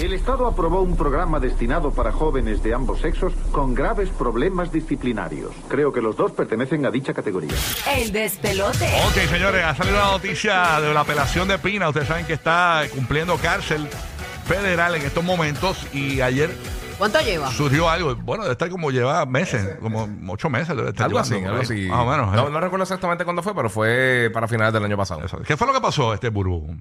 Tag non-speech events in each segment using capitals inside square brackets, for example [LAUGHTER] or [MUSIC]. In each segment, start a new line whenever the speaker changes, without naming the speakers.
El Estado aprobó un programa destinado para jóvenes de ambos sexos con graves problemas disciplinarios. Creo que los dos pertenecen a dicha categoría.
El despelote.
Ok, señores, ha salido la noticia de la apelación de Pina. Ustedes saben que está cumpliendo cárcel federal en estos momentos y ayer
¿Cuánto lleva?
surgió algo. Bueno, debe estar como lleva meses, como ocho meses. Debe estar
Algo así, algo
ahí,
así.
Más o menos.
No,
eh.
no recuerdo exactamente cuándo fue, pero fue para finales del año pasado.
Eso. ¿Qué fue lo que pasó, este burbu?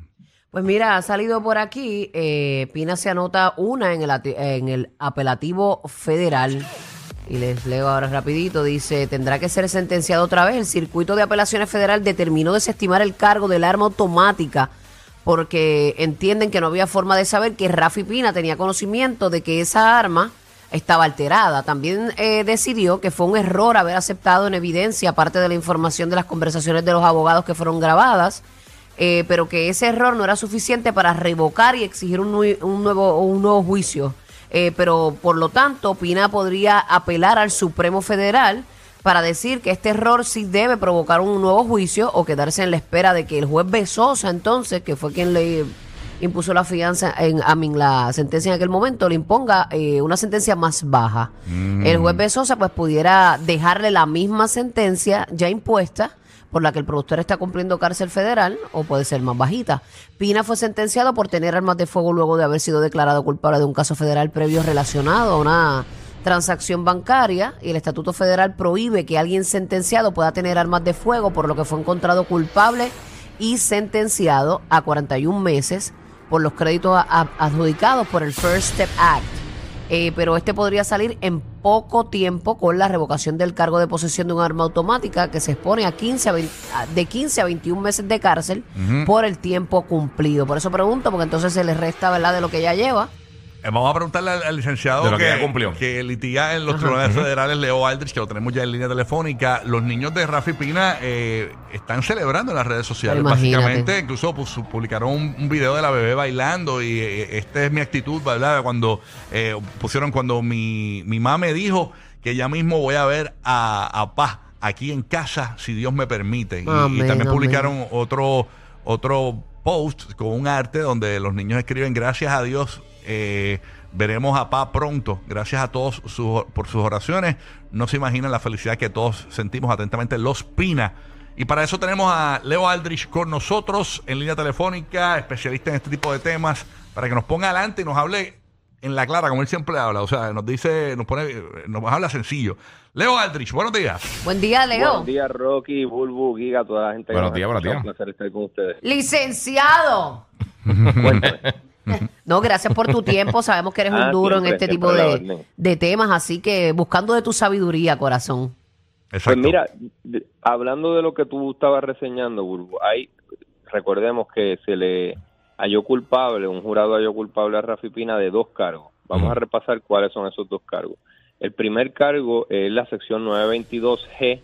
Pues mira, ha salido por aquí. eh, Pina se anota una en el, en el apelativo federal. Y les leo ahora rapidito. Dice, tendrá que ser sentenciado otra vez. El circuito de apelaciones federal determinó desestimar el cargo del arma automática porque entienden que no había forma de saber que Rafi Pina tenía conocimiento de que esa arma estaba alterada. También eh, decidió que fue un error haber aceptado en evidencia parte de la información de las conversaciones de los abogados que fueron grabadas, eh, pero que ese error no era suficiente para revocar y exigir un, un nuevo, un nuevo juicio. Eh, pero por lo tanto, Pina podría apelar al Supremo Federal para decir que este error sí debe provocar un nuevo juicio o quedarse en la espera de que el juez Besosa entonces, que fue quien le impuso la fianza, en, a mí, la sentencia en aquel momento, le imponga eh, una sentencia más baja. El juez Besosa pues pudiera dejarle la misma sentencia ya impuesta por la que el productor está cumpliendo cárcel federal o puede ser más bajita. Pina fue sentenciado por tener armas de fuego luego de haber sido declarado culpable de un caso federal previo relacionado a una transacción bancaria y el Estatuto Federal prohíbe que alguien sentenciado pueda tener armas de fuego, por lo que fue encontrado culpable y sentenciado a 41 meses por los créditos adjudicados por el First Step Act. Eh, pero este podría salir en poco tiempo con la revocación del cargo de posesión de un arma automática que se expone a 15 a 20 a- de 15 a 21 meses de cárcel por el tiempo cumplido. Por eso pregunto, porque entonces se le resta, ¿verdad?, de lo que ya lleva.
Eh, vamos a preguntarle al, al licenciado
De lo que ya cumplió.
que litiga en los tribunales federales, Leo Aldrich, que lo tenemos ya en línea telefónica. Los niños de Rafi Pina eh, están celebrando en las redes sociales,
Imagínate.
básicamente. Incluso pues, publicaron un, un video de la bebé bailando y eh, esta es mi actitud, ¿verdad? Cuando eh, pusieron, cuando mi, mi mamá me dijo que ya mismo voy a ver a, a Paz aquí en casa, si Dios me permite. Y, y
Amén,
también
amén.
publicaron otro, otro post con un arte donde los niños escriben gracias a Dios eh, veremos a Paz pronto gracias a todos sus- por sus oraciones no se imaginan la felicidad que todos sentimos atentamente los Pina y para eso tenemos a Leo Aldrich con nosotros en línea telefónica especialista en este tipo de temas para que nos ponga adelante y nos hable en la clara como él siempre habla o sea nos dice nos pone nos habla sencillo Leo Aldrich buenos días
Buen día, Leo.
Buenos días, Rocky, Bulbu, Giga, toda la gente. que
Buenos
nos
días, buenos días.
Un placer estar con ustedes.
Licenciado.
Cuéntame.
No, gracias por tu tiempo. Sabemos que eres un
Ah,
duro en este tipo de, de temas, así que buscando de tu sabiduría, corazón.
Pues
Exacto.
mira, de- hablando de lo que tú estabas reseñando, Bulbu, hay, recordemos que se le halló culpable, un jurado halló culpable a Rafi Pina de dos cargos. Vamos a repasar cuáles son esos dos cargos. El primer cargo es la sección 922G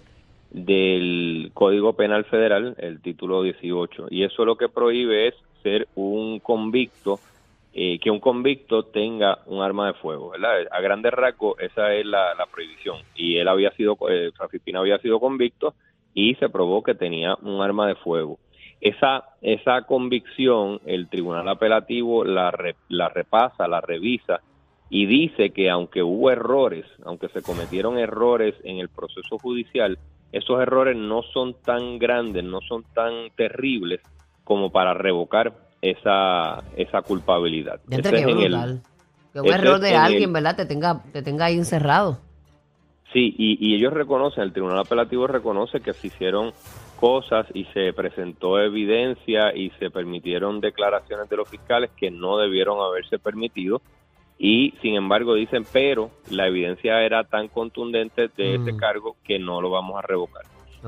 del Código Penal Federal, el título 18, y eso lo que prohíbe es ser un convicto eh, que un convicto tenga un arma de fuego, ¿verdad? A grandes rasgos esa es la, la prohibición. Y él había sido, eh, Rafi Pina había sido convicto y se probó que tenía un arma de fuego. Esa, esa convicción el tribunal apelativo la, re- la repasa, la revisa y dice que aunque hubo errores, aunque se cometieron errores en el proceso judicial, esos errores no son tan grandes, no son tan terribles como para revocar esa, esa culpabilidad.
Ya
Ese
entre
es en el-
brutal.
Ese
error de
en
alguien,
el-
¿verdad? Te tenga, te tenga ahí encerrado.
Sí, y, y ellos reconocen, el Tribunal Apelativo reconoce que se hicieron cosas y se presentó evidencia y se permitieron declaraciones de los fiscales que no debieron haberse permitido y sin embargo dicen, pero la evidencia era tan contundente de ese
Mm.
cargo que no lo vamos a revocar.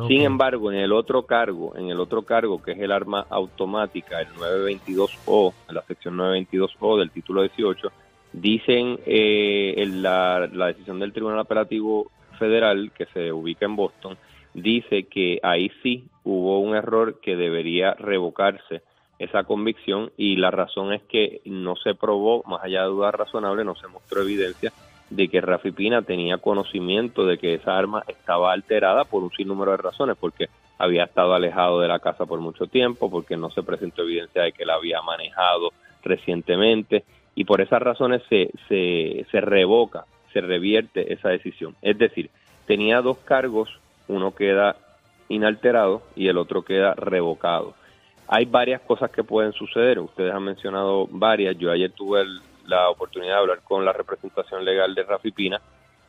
Sin embargo, en el otro cargo, en el otro cargo que es el arma automática, el 922O, la sección 922O del título 18, dicen eh, en la, la decisión del Tribunal Apelativo Federal que se ubica en Boston, dice que ahí sí hubo un error que debería revocarse esa convicción y la razón es que no se probó, más allá de dudas razonables, no se mostró evidencia de que Rafi Pina tenía conocimiento de que esa arma estaba alterada por un sinnúmero de razones, porque había estado alejado de la casa por mucho tiempo, porque no se presentó evidencia de que la había manejado recientemente, y por esas razones se, se, se revoca, se revierte esa decisión. Es decir, tenía dos cargos, uno queda inalterado y el otro queda revocado. Hay varias cosas que pueden suceder, ustedes han mencionado varias, yo ayer tuve el- la oportunidad de hablar con la representación legal de Rafi Pina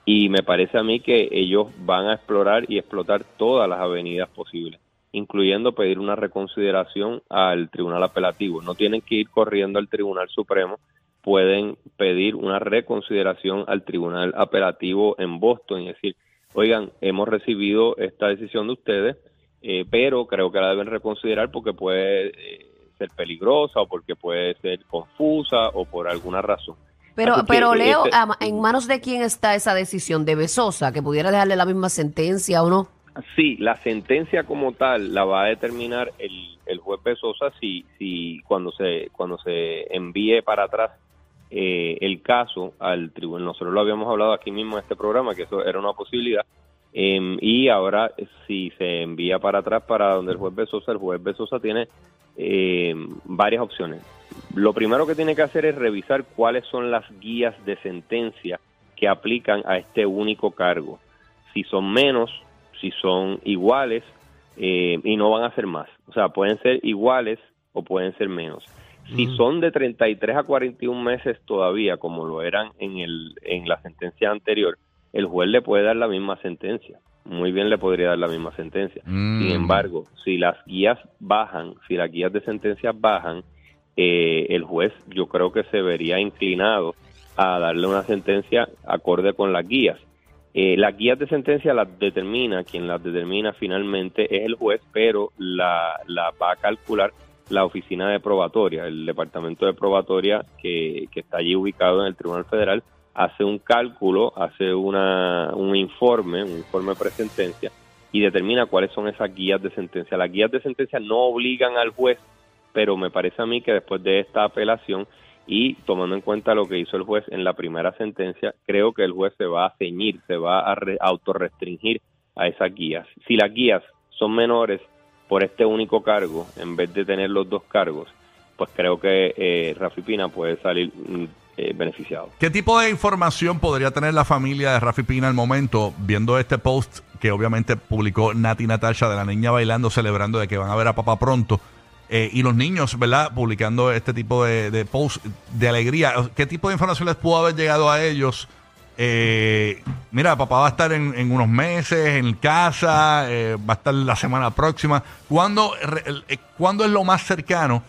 y me parece a mí que ellos van a explorar y explotar todas las avenidas posibles, incluyendo pedir una reconsideración al Tribunal Apelativo. No tienen que ir corriendo al Tribunal Supremo, pueden pedir una reconsideración al Tribunal Apelativo en Boston y decir, oigan, hemos recibido esta decisión de ustedes, eh, pero creo que la deben reconsiderar porque puede eh, ser peligrosa o porque puede ser confusa o por alguna razón.
Pero,
Así
pero
eh,
Leo,
este-
¿a- ¿en manos de quién está esa decisión? ¿De Besosa? ¿Que pudiera dejarle la misma sentencia o no?
Sí, la sentencia como tal la va a determinar el, el juez Besosa si, si cuando se cuando se envíe para atrás eh, el caso al tribunal. Nosotros lo habíamos hablado aquí mismo en este programa, que eso era una posibilidad. em, y ahora, si se envía para atrás para donde el juez Besosa, el juez Besosa tiene em, varias opciones. Lo primero que tiene que hacer es revisar cuáles son las guías de sentencia que aplican a este único cargo. Si son menos, si son iguales eh, y no van a ser más. O sea, pueden ser iguales o pueden ser menos. Si son de 33 a 41 meses todavía, como lo eran en, el, en la sentencia anterior, el juez le puede dar la misma sentencia. Muy bien le podría dar la misma sentencia.
Mm.
Sin embargo, si las guías bajan, si las guías de sentencia bajan, eh, el juez yo creo que se vería inclinado a darle una sentencia acorde con las guías. Eh, las guías de sentencia las determina, quien las determina finalmente es el juez, pero la, la va a calcular la oficina de probatoria, el departamento de probatoria que, que está allí ubicado en el Tribunal Federal, hace un cálculo, hace una, un informe, un informe de presentencia y determina cuáles son esas guías de sentencia. Las guías de sentencia no obligan al juez, pero me parece a mí que después de esta apelación y tomando en cuenta lo que hizo el juez en la primera sentencia, creo que el juez se va a ceñir, se va a re- autorrestringir a esas guías. Si las guías son menores por este único cargo, en vez de tener los dos cargos, pues creo que eh, Rafi Pina puede salir mm, eh, beneficiado.
¿Qué tipo de información podría tener la familia de Rafi Pina al momento viendo este post que obviamente publicó Nati Natasha de la niña bailando, celebrando de que van a ver a papá pronto? Eh, y los niños, ¿verdad? Publicando este tipo de, de posts de alegría. ¿Qué tipo de información les pudo haber llegado a ellos? Eh, mira, papá va a estar en, unos meses en casa, eh, va a estar la semana próxima. ¿Cuándo, ¿Cuándo es lo más cercano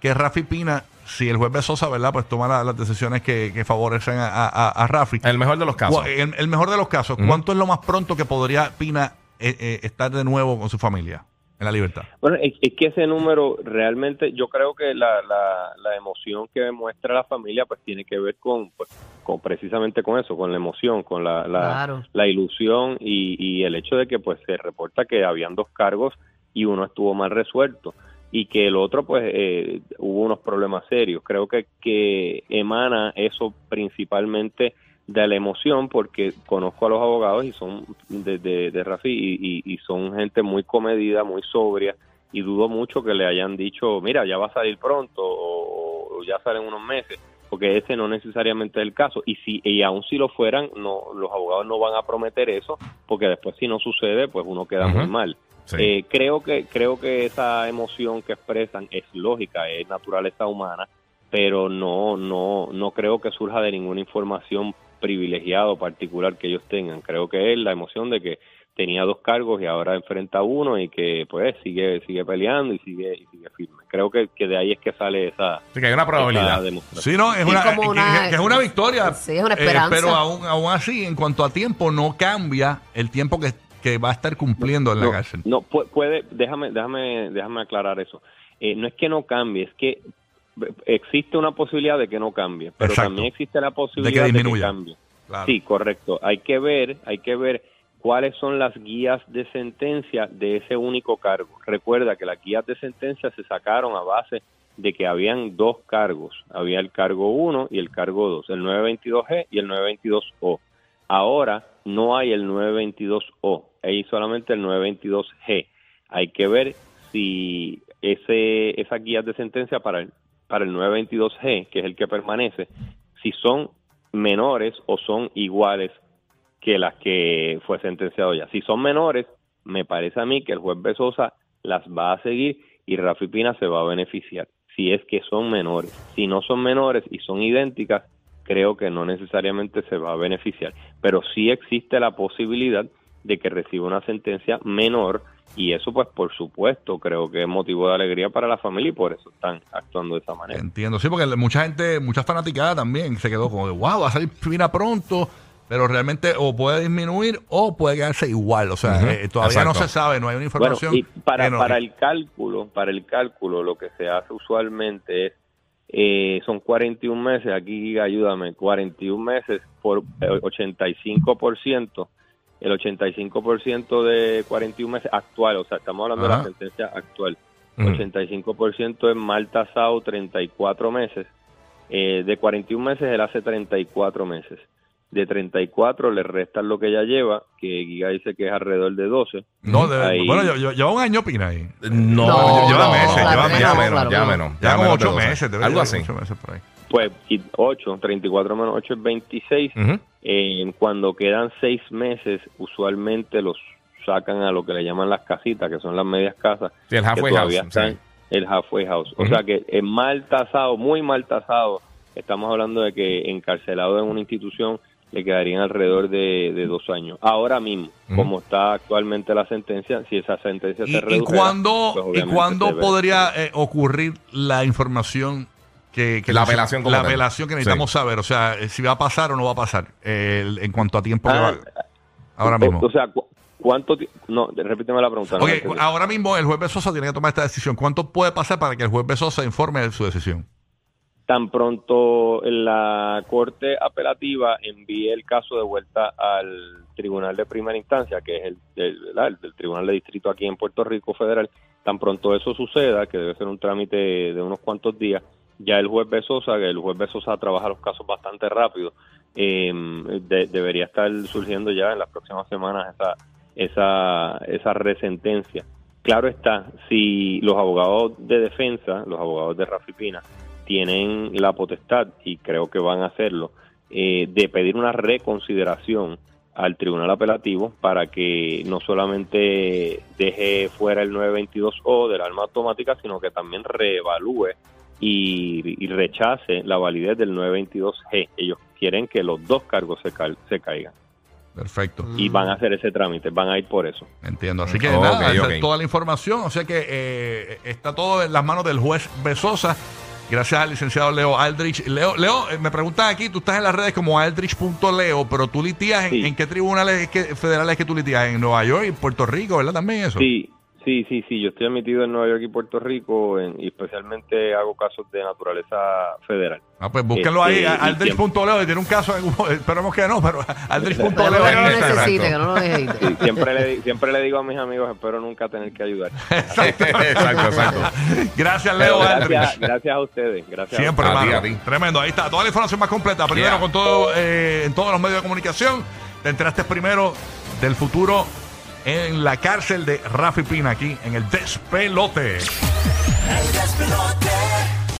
que Rafi Pina, si el juez Besosa, ¿verdad? Pues toma la- las decisiones que, que favorecen a, a- a Rafi?
En el mejor de los casos.
Cu- El, el mejor de los casos, ¿cuánto es lo más pronto que podría Pina eh, eh, estar de nuevo con su familia en la libertad?
Bueno, es, es que ese número realmente, yo creo que la, la, la emoción que demuestra la familia, pues tiene que ver con, pues, con precisamente con eso, con la emoción, con la, la,
Claro.
la ilusión y, y el hecho de que pues se reporta que habían dos cargos y uno estuvo mal resuelto y que el otro pues eh, hubo unos problemas serios. Creo que, que emana eso principalmente de la emoción porque conozco a los abogados y son de, de, de Rafi y, y- y son gente muy comedida, muy sobria y dudo mucho que le hayan dicho, mira, ya va a salir pronto o, o ya salen unos meses, porque ese no necesariamente es el caso. Y si y aun si lo fueran, no los abogados no van a prometer eso, porque después si no sucede, pues uno queda muy mal.
Sí.
Eh, creo que creo que esa emoción que expresan es lógica, es naturaleza humana, pero no no no creo que surja de ninguna información privilegiada o particular que ellos tengan. Creo que es la emoción de que tenía dos cargos y ahora enfrenta uno y que pues sigue sigue peleando y sigue y sigue firme. Creo que, que de ahí es que sale esa,
Así que hay una probabilidad.
demostración.
Sí, no, es
Sí,
una,
como
que-
una-
que, que es una victoria.
Sí, es una
eh,
esperanza.
pero aún, aún así, en cuanto a tiempo, no cambia el tiempo que, que va a estar cumpliendo en la
no,
cárcel.
No, pu- puede, déjame, déjame, déjame aclarar eso. Eh, no es que no cambie, es que eh, existe una posibilidad de que no cambie, pero
Exacto.
también existe la posibilidad de que,
disminuya.
cambie.
Claro.
Sí, correcto. Hay que ver, hay que ver cuáles son las guías de sentencia de ese único cargo. Recuerda que las guías de sentencia se sacaron a base de que habían dos cargos. Había el cargo 1 y el cargo 2, el 922G y el 922O. Ahora no hay el 922O, hay solamente el 922G. Hay que ver si ese esas guías de sentencia para para el 922G, que es el que permanece, si son menores o son iguales que las que fue sentenciado ya. Si son menores, me parece a mí que el juez Besosa las va a seguir y Rafi Pina se va a beneficiar, si es que son menores. Si no son menores y son idénticas, creo que no necesariamente se va a beneficiar, pero sí existe la posibilidad de que reciba una sentencia menor y eso pues por supuesto creo que es motivo de alegría para la familia y por eso están actuando de esa manera.
Entiendo, sí, porque mucha gente, muchas fanaticadas también se quedó como de, wow, va a salir Pina pronto, pero realmente o puede disminuir o puede quedarse igual, o sea, eh, todavía no se sabe, no hay una
Bueno,
información.
y para, para el cálculo, para el cálculo lo que se hace usualmente es eh, son 41 meses, aquí ayúdame, 41 meses por eh, 85%, el 85% de 41 meses actual, o sea, estamos hablando de
Ajá.
la sentencia actual.
Ujú.
85% es mal tasado 34 meses. Eh, de 41 meses él hace 34 meses. De 34 le restan lo que ella lleva, que Giga dice que es alrededor de 12.
no, de-
ahí-
bueno, yo, yo- lleva un año Pina ahí.
No,
No,
lleva
no,
meses, lleva
ya menos, ya menos.
Ya como
menos
ocho
12.
meses, debe
Algo así.
ocho meses por ahí.
Pues y 8, 34 menos 8 es 26.
Ujú.
Eh, cuando quedan 6 meses, usualmente los sacan a lo que le llaman las casitas, que son las medias casas,
Sí, el halfway house.
están
sí.
el halfway house. O
Ujú.
sea que es mal tasado, muy mal tasado. Estamos hablando de que encarcelado en una institución le quedarían alrededor de, de dos años. Ahora mismo, como está actualmente la sentencia, si esa sentencia
¿Y,
se
y
reduce,
cuándo,
pues
y cuándo
se ve.
podría eh, ocurrir la información que, que
La apelación
la apelación que necesitamos saber? O sea, eh, si va a pasar o no va a pasar eh, el- en cuanto a tiempo que
Ah,
va ahora mismo.
O, sea, cu- ¿cuánto No, repíteme la pregunta. no
Ok,
la entendí.
ahora mismo el juez Besosa tiene que tomar esta decisión. ¿Cuánto puede pasar para que el juez Besosa informe de su decisión?
Tan pronto la Corte Apelativa envíe el caso de vuelta al Tribunal de Primera Instancia, que es el, el Tribunal de Distrito aquí en Puerto Rico Federal, tan pronto eso suceda, que debe ser un trámite de unos cuantos días, ya el juez Besosa, que el juez Besosa trabaja los casos bastante rápido, eh, de- debería estar surgiendo ya en las próximas semanas esa, esa, esa resentencia. Claro está, si los abogados de defensa, los abogados de Rafi Pina, tienen la potestad, y creo que van a hacerlo, eh, de pedir una reconsideración al tribunal apelativo para que no solamente deje fuera el 922O del arma automática, sino que también reevalúe y, y rechace la validez del 922G. Ellos quieren que los dos cargos se, cal- se caigan
Perfecto.
y van a hacer ese trámite, van a ir por eso.
Entiendo. Así que nada, esa
ok.
es toda la información. O sea que eh, está todo en las manos del juez Besosa. Gracias al licenciado Leo Aldrich. Leo, Leo eh, me preguntan aquí, tú estás en las redes como aldrich.leo, pero tú litías en,
Sí.
en qué tribunales federales es que tú litías? En Nueva York y Puerto Rico, ¿verdad? También eso.
Sí, sí, sí, sí. Yo estoy admitido en Nueva York y Puerto Rico en- y especialmente hago casos de naturaleza federal.
Ah, pues búsquenlo ahí,
Este, y
aldrich.leo, y tiene un caso, en- esperemos que no, pero aldrich.leo
Pero que no lo necesite, que no lo deje ir.
Sí, siempre, le, siempre le digo a mis amigos, espero nunca tener que ayudar. [LAUGHS]
exacto, exacto.
Gracias, Leo
gracias,
Aldrich.
gracias a ustedes. Gracias a
Siempre,
A ti, a ti.
Tremendo. Ahí está. Toda la información más completa. Primero
Yeah.
con todo, eh, en todos los medios de comunicación. Te enteraste primero del futuro en la cárcel de Rafi Pina aquí en el despelote.
El despelote.